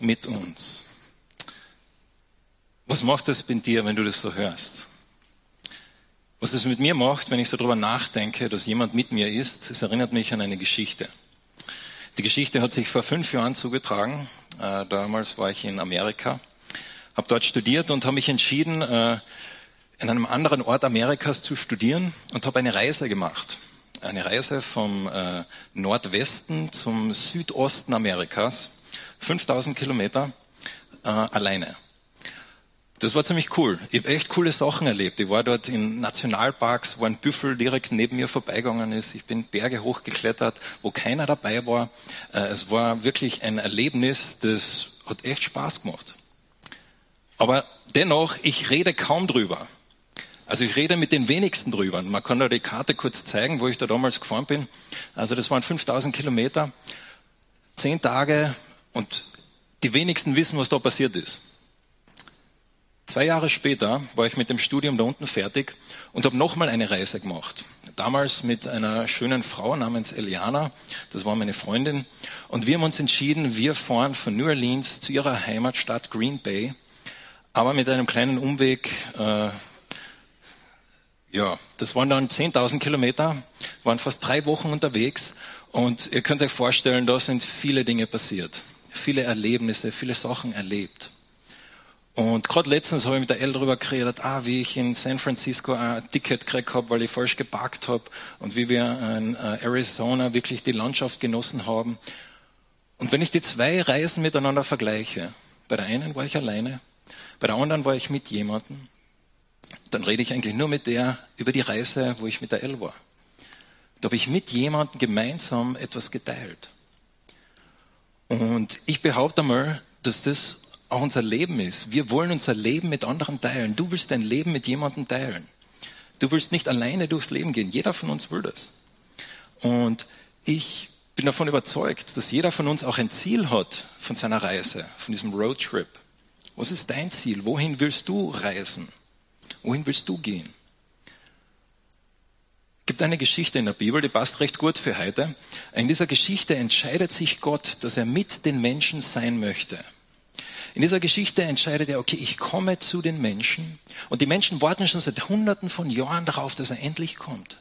mit uns. Was macht das mit dir, wenn du das so hörst? Was es mit mir macht, wenn ich so darüber nachdenke, dass jemand mit mir ist, es erinnert mich an eine Geschichte. Die Geschichte hat sich vor fünf Jahren zugetragen. Äh, damals war ich in Amerika, habe dort studiert und habe mich entschieden, äh, in einem anderen Ort Amerikas zu studieren und habe eine Reise gemacht. Eine Reise vom äh, Nordwesten zum Südosten Amerikas, 5000 Kilometer alleine. Das war ziemlich cool. Ich habe echt coole Sachen erlebt. Ich war dort in Nationalparks, wo ein Büffel direkt neben mir vorbeigegangen ist. Ich bin Berge hochgeklettert, wo keiner dabei war. Äh, es war wirklich ein Erlebnis, das hat echt Spaß gemacht. Aber dennoch, ich rede kaum drüber. Also ich rede mit den wenigsten drüber. Man kann da die Karte kurz zeigen, wo ich da damals gefahren bin. Also das waren 5000 Kilometer, zehn Tage und die wenigsten wissen, was da passiert ist. Zwei Jahre später war ich mit dem Studium da unten fertig und habe nochmal eine Reise gemacht. Damals mit einer schönen Frau namens Eliana, das war meine Freundin, und wir haben uns entschieden, wir fahren von New Orleans zu ihrer Heimatstadt Green Bay, aber mit einem kleinen Umweg. Äh, ja, das waren dann 10.000 Kilometer, waren fast drei Wochen unterwegs und ihr könnt euch vorstellen, da sind viele Dinge passiert, viele Erlebnisse, viele Sachen erlebt. Und gerade letztens habe ich mit der Elle darüber geredet, ah, wie ich in San Francisco ein Ticket gekriegt habe, weil ich falsch geparkt habe und wie wir in äh, Arizona wirklich die Landschaft genossen haben. Und wenn ich die zwei Reisen miteinander vergleiche, bei der einen war ich alleine, bei der anderen war ich mit jemandem, dann rede ich eigentlich nur mit der über die Reise, wo ich mit der Elle war. Da habe ich mit jemandem gemeinsam etwas geteilt. Und ich behaupte mal, dass das auch unser Leben ist. Wir wollen unser Leben mit anderen teilen. Du willst dein Leben mit jemandem teilen. Du willst nicht alleine durchs Leben gehen. Jeder von uns will das. Und ich bin davon überzeugt, dass jeder von uns auch ein Ziel hat von seiner Reise, von diesem Roadtrip. Was ist dein Ziel? Wohin willst du reisen? Wohin willst du gehen? Gibt eine Geschichte in der Bibel, die passt recht gut für heute. In dieser Geschichte entscheidet sich Gott, dass er mit den Menschen sein möchte. In dieser Geschichte entscheidet er, okay, ich komme zu den Menschen. Und die Menschen warten schon seit Hunderten von Jahren darauf, dass er endlich kommt.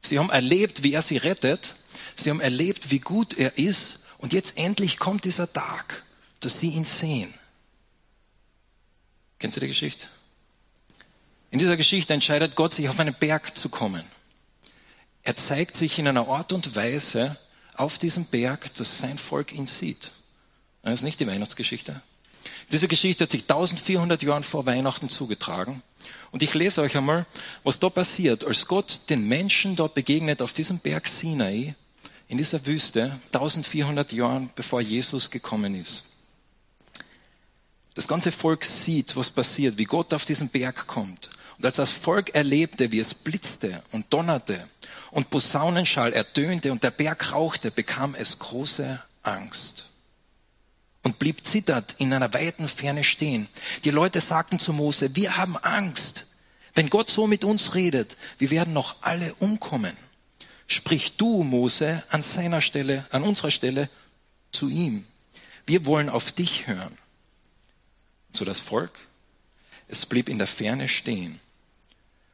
Sie haben erlebt, wie er sie rettet. Sie haben erlebt, wie gut er ist. Und jetzt endlich kommt dieser Tag, dass sie ihn sehen. Kennst du die Geschichte? In dieser Geschichte entscheidet Gott, sich auf einen Berg zu kommen. Er zeigt sich in einer Art und Weise auf diesem Berg, dass sein Volk ihn sieht. Das ist nicht die Weihnachtsgeschichte. Diese Geschichte hat sich 1400 Jahren vor Weihnachten zugetragen. Und ich lese euch einmal, was da passiert, als Gott den Menschen dort begegnet auf diesem Berg Sinai, in dieser Wüste, 1400 Jahren bevor Jesus gekommen ist. Das ganze Volk sieht, was passiert, wie Gott auf diesen Berg kommt. Und als das Volk erlebte, wie es blitzte und donnerte und Posaunenschall ertönte und der Berg rauchte, bekam es große Angst und blieb zittert in einer weiten Ferne stehen. Die Leute sagten zu Mose, wir haben Angst. Wenn Gott so mit uns redet, wir werden noch alle umkommen. Sprich du, Mose, an seiner Stelle, an unserer Stelle zu ihm. Wir wollen auf dich hören. So das Volk, es blieb in der Ferne stehen.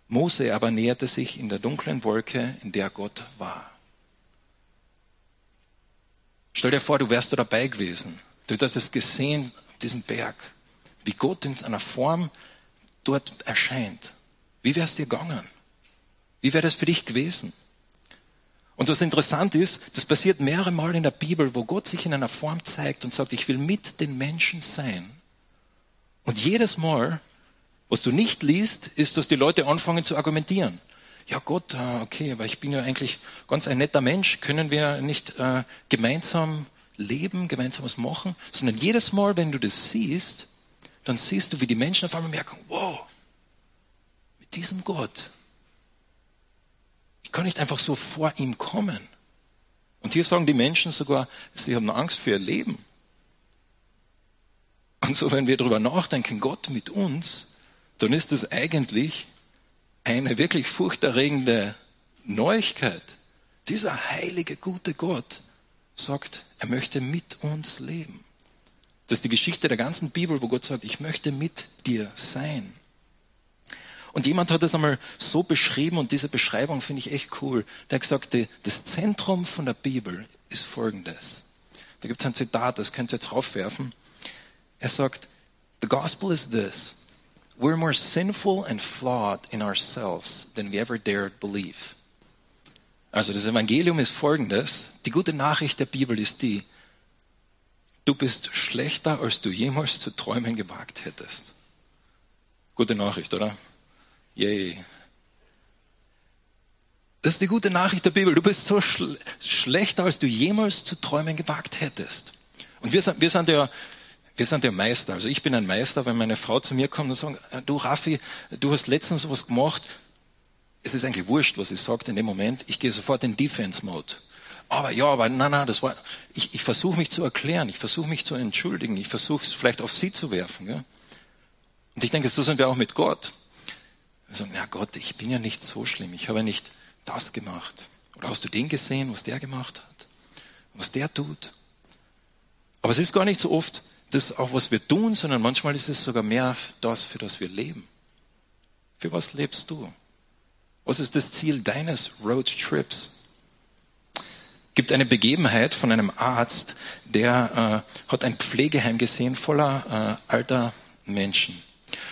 Mose aber näherte sich in der dunklen Wolke, in der Gott war. Stell dir vor, du wärst da dabei gewesen. Du hast es gesehen, diesen Berg, wie Gott in einer Form dort erscheint. Wie wäre es dir gegangen? Wie wäre das für dich gewesen? Und was interessant ist, das passiert mehrere Mal in der Bibel, wo Gott sich in einer Form zeigt und sagt, ich will mit den Menschen sein. Und jedes Mal, was du nicht liest, ist, dass die Leute anfangen zu argumentieren. Ja Gott, äh, okay, aber ich bin ja eigentlich ganz ein netter Mensch. Können wir nicht äh, gemeinsam leben, gemeinsam was machen, sondern jedes Mal, wenn du das siehst, dann siehst du, wie die Menschen auf einmal merken, wow, mit diesem Gott, ich kann nicht einfach so vor ihm kommen. Und hier sagen die Menschen sogar, sie haben Angst für ihr Leben. Und so, wenn wir darüber nachdenken, Gott mit uns, dann ist das eigentlich eine wirklich furchterregende Neuigkeit. Dieser heilige, gute Gott sagt, er möchte mit uns leben. Das ist die Geschichte der ganzen Bibel, wo Gott sagt, ich möchte mit dir sein. Und jemand hat das einmal so beschrieben und diese Beschreibung finde ich echt cool. Der hat gesagt, das Zentrum von der Bibel ist folgendes. Da gibt es ein Zitat, das könnt ihr jetzt raufwerfen. Er sagt, The gospel is this. We're more sinful and flawed in ourselves than we ever dared believe. Also das Evangelium ist folgendes. Die gute Nachricht der Bibel ist die, du bist schlechter, als du jemals zu träumen gewagt hättest. Gute Nachricht, oder? Yay. Das ist die gute Nachricht der Bibel. Du bist so schl schlechter, als du jemals zu träumen gewagt hättest. Und wir sind, wir sind ja, wir sind ja Meister. Also ich bin ein Meister, wenn meine Frau zu mir kommt und sagt, äh, du Raffi, du hast letztens sowas gemacht. Es ist eigentlich wurscht, was ich sage in dem Moment. Ich gehe sofort in Defense-Mode. Aber ja, aber nein, nein, das war, ich, ich versuche mich zu erklären, ich versuche mich zu entschuldigen, ich versuche es vielleicht auf sie zu werfen. Ja? Und ich denke, so sind wir auch mit Gott. Wir sagen, na Gott, ich bin ja nicht so schlimm, ich habe ja nicht das gemacht. Oder hast du den gesehen, was der gemacht hat? Was der tut? Aber es ist gar nicht so oft das auch, was wir tun, sondern manchmal ist es sogar mehr das, für das wir leben. Für was lebst du? Was ist das Ziel deines Roadtrips? gibt eine Begebenheit von einem Arzt, der äh, hat ein Pflegeheim gesehen voller äh, alter Menschen.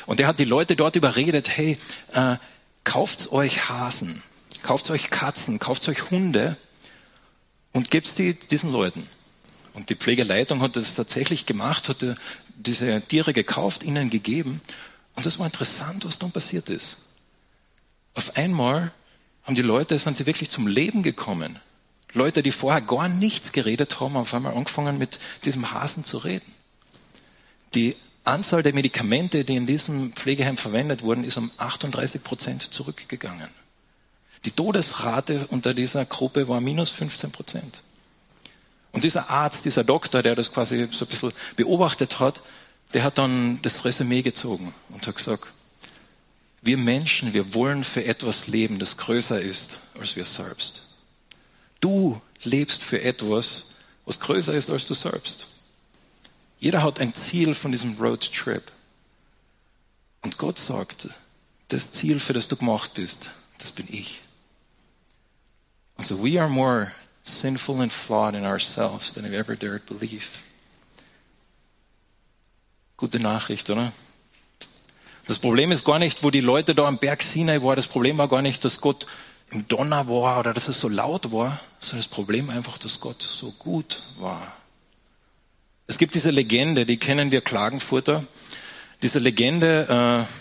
Und der hat die Leute dort überredet, hey, äh, kauft euch Hasen, kauft euch Katzen, kauft euch Hunde und gebt die diesen Leuten. Und die Pflegeleitung hat das tatsächlich gemacht, hat diese Tiere gekauft, ihnen gegeben. Und das war interessant, was dann passiert ist. Auf einmal haben die Leute, sind sie wirklich zum Leben gekommen. Leute, die vorher gar nichts geredet haben, haben auf einmal angefangen mit diesem Hasen zu reden. Die Anzahl der Medikamente, die in diesem Pflegeheim verwendet wurden, ist um 38 Prozent zurückgegangen. Die Todesrate unter dieser Gruppe war minus 15 Prozent. Und dieser Arzt, dieser Doktor, der das quasi so ein bisschen beobachtet hat, der hat dann das Resümee gezogen und hat gesagt, wir Menschen, wir wollen für etwas leben, das größer ist als wir selbst. Du lebst für etwas, was größer ist als du selbst. Jeder hat ein Ziel von diesem Roadtrip. Und Gott sagt, das Ziel, für das du gemacht bist, das bin ich. Also we are more sinful and flawed in ourselves than we ever dared believe. Gute Nachricht, oder? Das Problem ist gar nicht, wo die Leute da am Berg Sinai waren. Das Problem war gar nicht, dass Gott im Donner war oder dass es so laut war, sondern das Problem einfach, dass Gott so gut war. Es gibt diese Legende, die kennen wir Klagenfurter. Diese Legende, äh,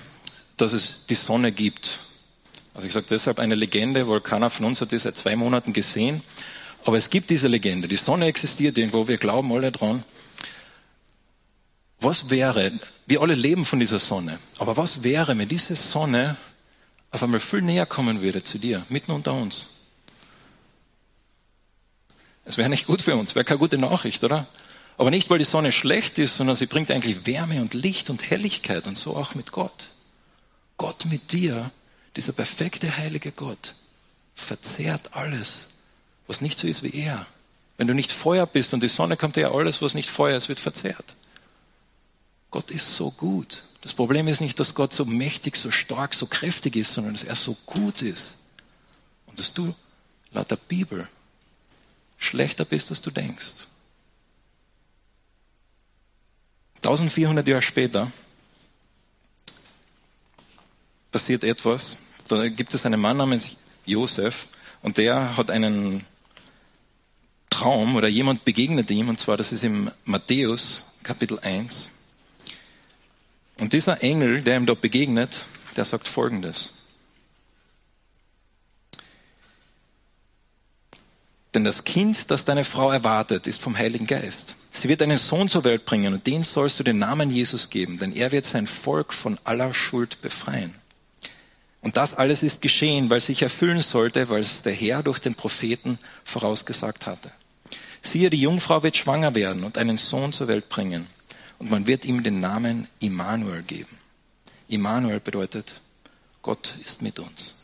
dass es die Sonne gibt. Also ich sage deshalb eine Legende, weil keiner von uns hat die seit zwei Monaten gesehen. Aber es gibt diese Legende. Die Sonne existiert irgendwo, wir glauben alle dran. Was wäre, wir alle leben von dieser Sonne, aber was wäre, wenn diese Sonne auf einmal viel näher kommen würde zu dir, mitten unter uns? Es wäre nicht gut für uns, wäre keine gute Nachricht, oder? Aber nicht, weil die Sonne schlecht ist, sondern sie bringt eigentlich Wärme und Licht und Helligkeit und so auch mit Gott. Gott mit dir, dieser perfekte heilige Gott, verzehrt alles, was nicht so ist wie er. Wenn du nicht Feuer bist und die Sonne kommt ja alles, was nicht Feuer ist, wird verzehrt. Gott ist so gut. Das Problem ist nicht, dass Gott so mächtig, so stark, so kräftig ist, sondern dass er so gut ist. Und dass du laut der Bibel schlechter bist, als du denkst. 1400 Jahre später passiert etwas. Da gibt es einen Mann namens Josef und der hat einen Traum oder jemand begegnet ihm und zwar das ist im Matthäus Kapitel 1. Und dieser Engel, der ihm dort begegnet, der sagt Folgendes. Denn das Kind, das deine Frau erwartet, ist vom Heiligen Geist. Sie wird einen Sohn zur Welt bringen und den sollst du den Namen Jesus geben, denn er wird sein Volk von aller Schuld befreien. Und das alles ist geschehen, weil sich erfüllen sollte, weil es der Herr durch den Propheten vorausgesagt hatte. Siehe, die Jungfrau wird schwanger werden und einen Sohn zur Welt bringen. Und man wird ihm den Namen Immanuel geben. Immanuel bedeutet, Gott ist mit uns.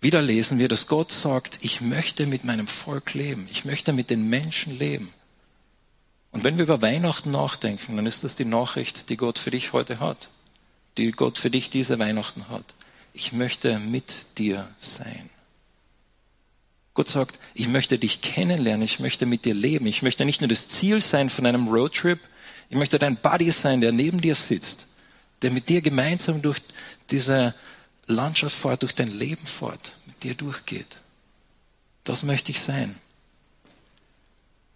Wieder lesen wir, dass Gott sagt, ich möchte mit meinem Volk leben. Ich möchte mit den Menschen leben. Und wenn wir über Weihnachten nachdenken, dann ist das die Nachricht, die Gott für dich heute hat, die Gott für dich diese Weihnachten hat. Ich möchte mit dir sein. Gott sagt, ich möchte dich kennenlernen, ich möchte mit dir leben, ich möchte nicht nur das Ziel sein von einem Roadtrip, ich möchte dein Buddy sein, der neben dir sitzt, der mit dir gemeinsam durch diese Landschaft fährt, durch dein Leben fährt, mit dir durchgeht. Das möchte ich sein.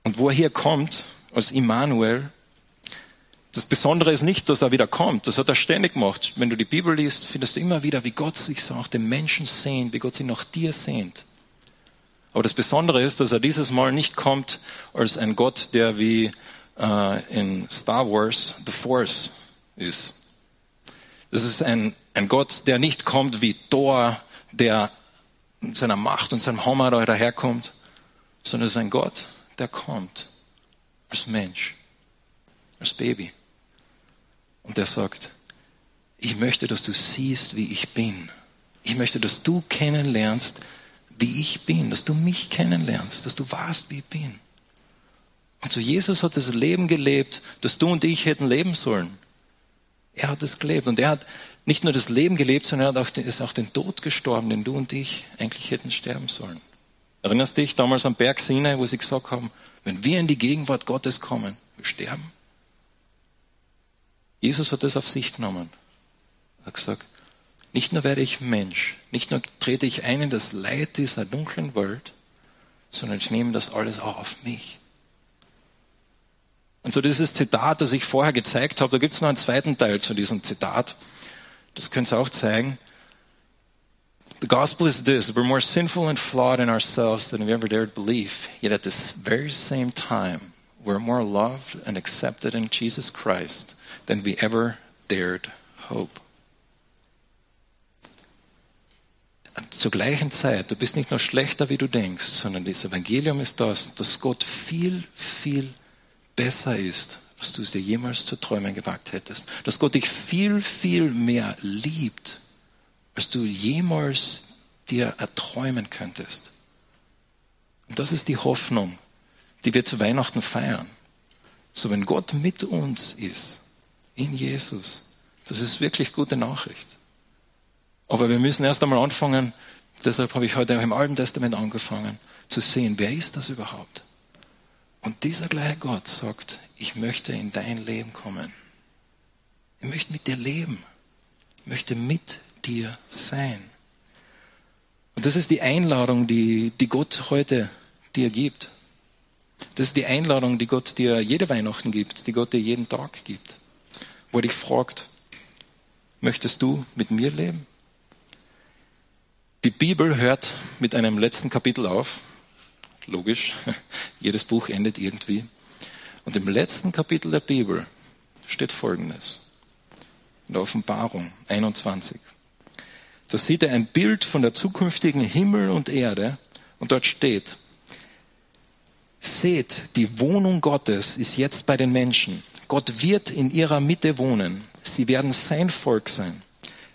Und wo er hier kommt, als Immanuel, das Besondere ist nicht, dass er wieder kommt. Das hat er ständig gemacht. Wenn du die Bibel liest, findest du immer wieder, wie Gott sich so nach dem Menschen sehnt, wie Gott sich nach dir sehnt. Aber das Besondere ist, dass er dieses Mal nicht kommt als ein Gott, der wie äh, in Star Wars The Force ist. Das ist ein, ein Gott, der nicht kommt wie Thor, der mit seiner Macht und seinem Hammer da daherkommt, sondern es ist ein Gott, der kommt als Mensch, als Baby. Und der sagt, ich möchte, dass du siehst, wie ich bin. Ich möchte, dass du kennenlernst, wie ich bin, dass du mich kennenlernst, dass du weißt, wie ich bin. Und so Jesus hat das Leben gelebt, das du und ich hätten leben sollen. Er hat es gelebt und er hat nicht nur das Leben gelebt, sondern er hat auch, ist auch den Tod gestorben, den du und ich eigentlich hätten sterben sollen. Erinnerst dich damals am Berg Sinai, wo sie gesagt haben, wenn wir in die Gegenwart Gottes kommen, wir sterben. Jesus hat das auf sich genommen. Er hat gesagt, nicht nur werde ich Mensch, nicht nur trete ich ein in das Leid dieser dunklen Welt, sondern ich nehme das alles auch auf mich. Und so dieses Zitat, das ich vorher gezeigt habe, da gibt es noch einen zweiten Teil zu diesem Zitat. Das könnt ihr auch zeigen. The gospel is this we're more sinful and flawed in ourselves than we ever dared believe. Yet at this very same time, we're more loved and accepted in Jesus Christ than we ever dared hope. Und zur gleichen Zeit, du bist nicht nur schlechter, wie du denkst, sondern das Evangelium ist das, dass Gott viel, viel besser ist, als du es dir jemals zu träumen gewagt hättest. Dass Gott dich viel, viel mehr liebt als du jemals dir erträumen könntest. Und das ist die Hoffnung, die wir zu Weihnachten feiern. So wenn Gott mit uns ist, in Jesus, das ist wirklich gute Nachricht. Aber wir müssen erst einmal anfangen, deshalb habe ich heute auch im Alten Testament angefangen, zu sehen, wer ist das überhaupt? Und dieser gleiche Gott sagt, ich möchte in dein Leben kommen. Ich möchte mit dir leben. Ich möchte mit dir sein. Und das ist die Einladung, die, die Gott heute dir gibt. Das ist die Einladung, die Gott dir jede Weihnachten gibt, die Gott dir jeden Tag gibt. Wo er dich fragt, möchtest du mit mir leben? Die Bibel hört mit einem letzten Kapitel auf. Logisch, jedes Buch endet irgendwie. Und im letzten Kapitel der Bibel steht Folgendes. In der Offenbarung 21. Da sieht er ein Bild von der zukünftigen Himmel und Erde und dort steht, seht, die Wohnung Gottes ist jetzt bei den Menschen. Gott wird in ihrer Mitte wohnen. Sie werden sein Volk sein.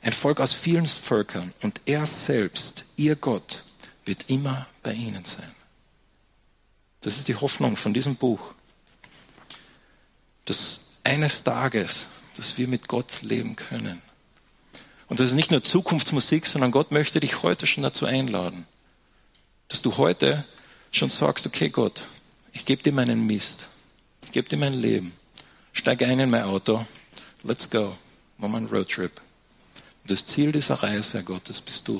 Ein Volk aus vielen Völkern. Und er selbst, ihr Gott, wird immer bei ihnen sein. Das ist die Hoffnung von diesem Buch. Dass eines Tages, dass wir mit Gott leben können. Und das ist nicht nur Zukunftsmusik, sondern Gott möchte dich heute schon dazu einladen, dass du heute schon sagst, okay Gott, ich gebe dir meinen Mist, ich gebe dir mein Leben, steig ein in mein Auto, let's go, machen wir einen Roadtrip. Und das Ziel dieser Reise, Gottes, bist du.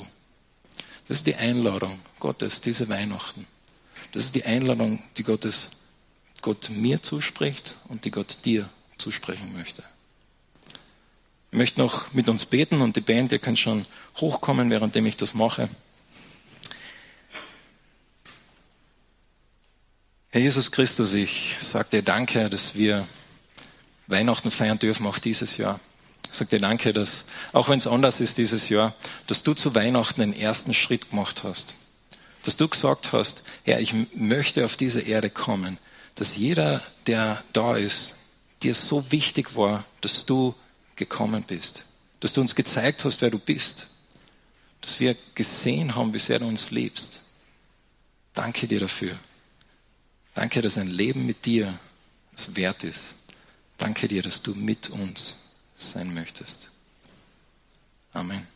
Das ist die Einladung Gottes, diese Weihnachten. Das ist die Einladung, die Gottes, Gott mir zuspricht und die Gott dir zusprechen möchte. Ich möchte noch mit uns beten und die Band, ihr könnt schon hochkommen, währenddem ich das mache. Herr Jesus Christus, ich sage dir danke, dass wir Weihnachten feiern dürfen, auch dieses Jahr. Ich sage dir danke, dass, auch wenn es anders ist dieses Jahr, dass du zu Weihnachten den ersten Schritt gemacht hast. Dass du gesagt hast, Herr, ich möchte auf diese Erde kommen. Dass jeder, der da ist, dir so wichtig war, dass du gekommen bist, dass du uns gezeigt hast, wer du bist, dass wir gesehen haben, wie sehr du uns liebst. Danke dir dafür. Danke, dass ein Leben mit dir es wert ist. Danke dir, dass du mit uns sein möchtest. Amen.